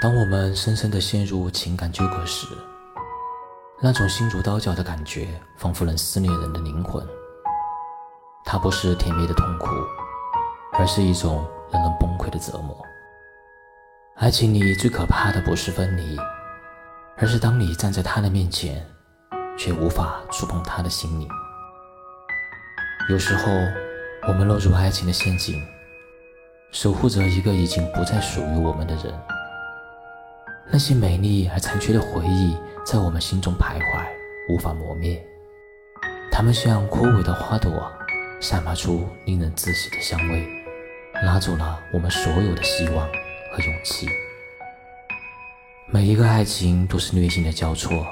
当我们深深地陷入情感纠葛时，那种心如刀绞的感觉，仿佛能撕裂人的灵魂。它不是甜蜜的痛苦，而是一种让人崩溃的折磨。爱情里最可怕的不是分离，而是当你站在他的面前，却无法触碰他的心灵。有时候，我们落入爱情的陷阱，守护着一个已经不再属于我们的人。那些美丽而残缺的回忆。在我们心中徘徊，无法磨灭。它们像枯萎的花朵，散发出令人窒息的香味，拉走了我们所有的希望和勇气。每一个爱情都是虐心的交错，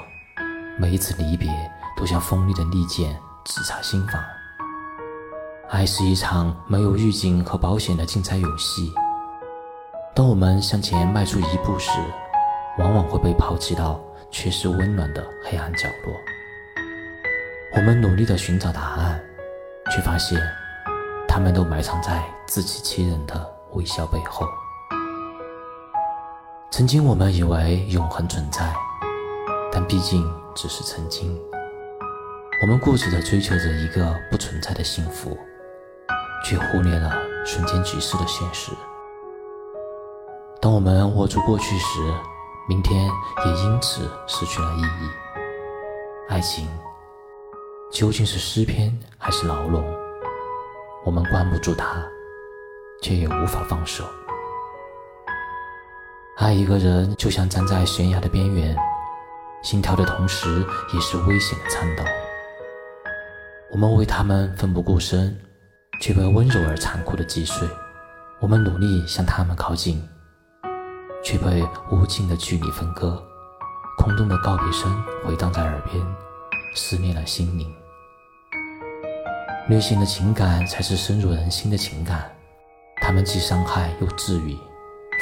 每一次离别都像锋利的利剑直插心房。爱是一场没有预警和保险的竞猜游戏。当我们向前迈出一步时，往往会被抛弃到。缺失温暖的黑暗角落，我们努力地寻找答案，却发现，他们都埋藏在自欺欺人的微笑背后。曾经我们以为永恒存在，但毕竟只是曾经。我们固执地追求着一个不存在的幸福，却忽略了瞬间即逝的现实。当我们握住过去时，明天也因此失去了意义。爱情究竟是诗篇还是牢笼？我们关不住它，却也无法放手。爱一个人就像站在悬崖的边缘，心跳的同时也是危险的颤抖。我们为他们奋不顾身，却被温柔而残酷的击碎。我们努力向他们靠近。却被无尽的距离分割，空洞的告别声回荡在耳边，撕裂了心灵。虐心的情感才是深入人心的情感，它们既伤害又治愈，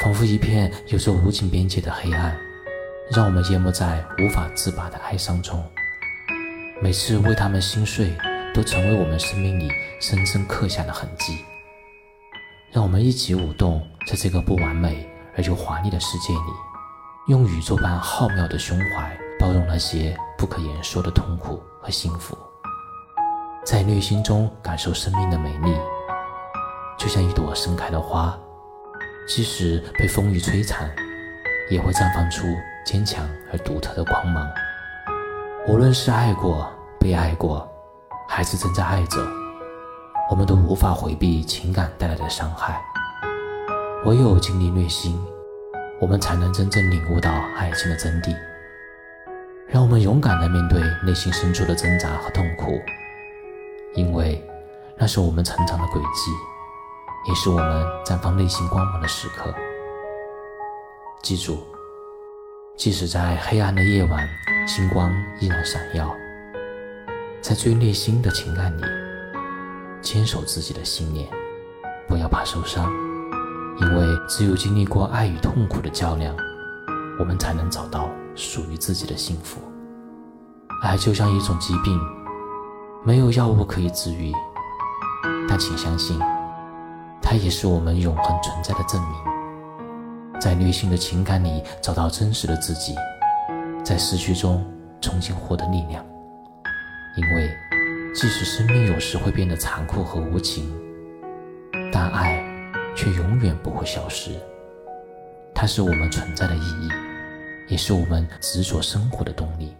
仿佛一片有着无尽边界的黑暗，让我们淹没在无法自拔的哀伤中。每次为他们心碎，都成为我们生命里深深刻下的痕迹。让我们一起舞动，在这个不完美。而又华丽的世界里，用宇宙般浩渺的胸怀包容那些不可言说的痛苦和幸福，在内心中感受生命的美丽，就像一朵盛开的花，即使被风雨摧残，也会绽放出坚强而独特的光芒。无论是爱过、被爱过，还是正在爱着，我们都无法回避情感带来的伤害。唯有经历虐心，我们才能真正领悟到爱情的真谛。让我们勇敢地面对内心深处的挣扎和痛苦，因为那是我们成长的轨迹，也是我们绽放内心光芒的时刻。记住，即使在黑暗的夜晚，星光依然闪耀。在最内心的情感里，坚守自己的信念，不要怕受伤。因为只有经历过爱与痛苦的较量，我们才能找到属于自己的幸福。爱就像一种疾病，没有药物可以治愈，但请相信，它也是我们永恒存在的证明。在虐心的情感里找到真实的自己，在失去中重新获得力量。因为，即使生命有时会变得残酷和无情，但爱。却永远不会消失，它是我们存在的意义，也是我们执着生活的动力。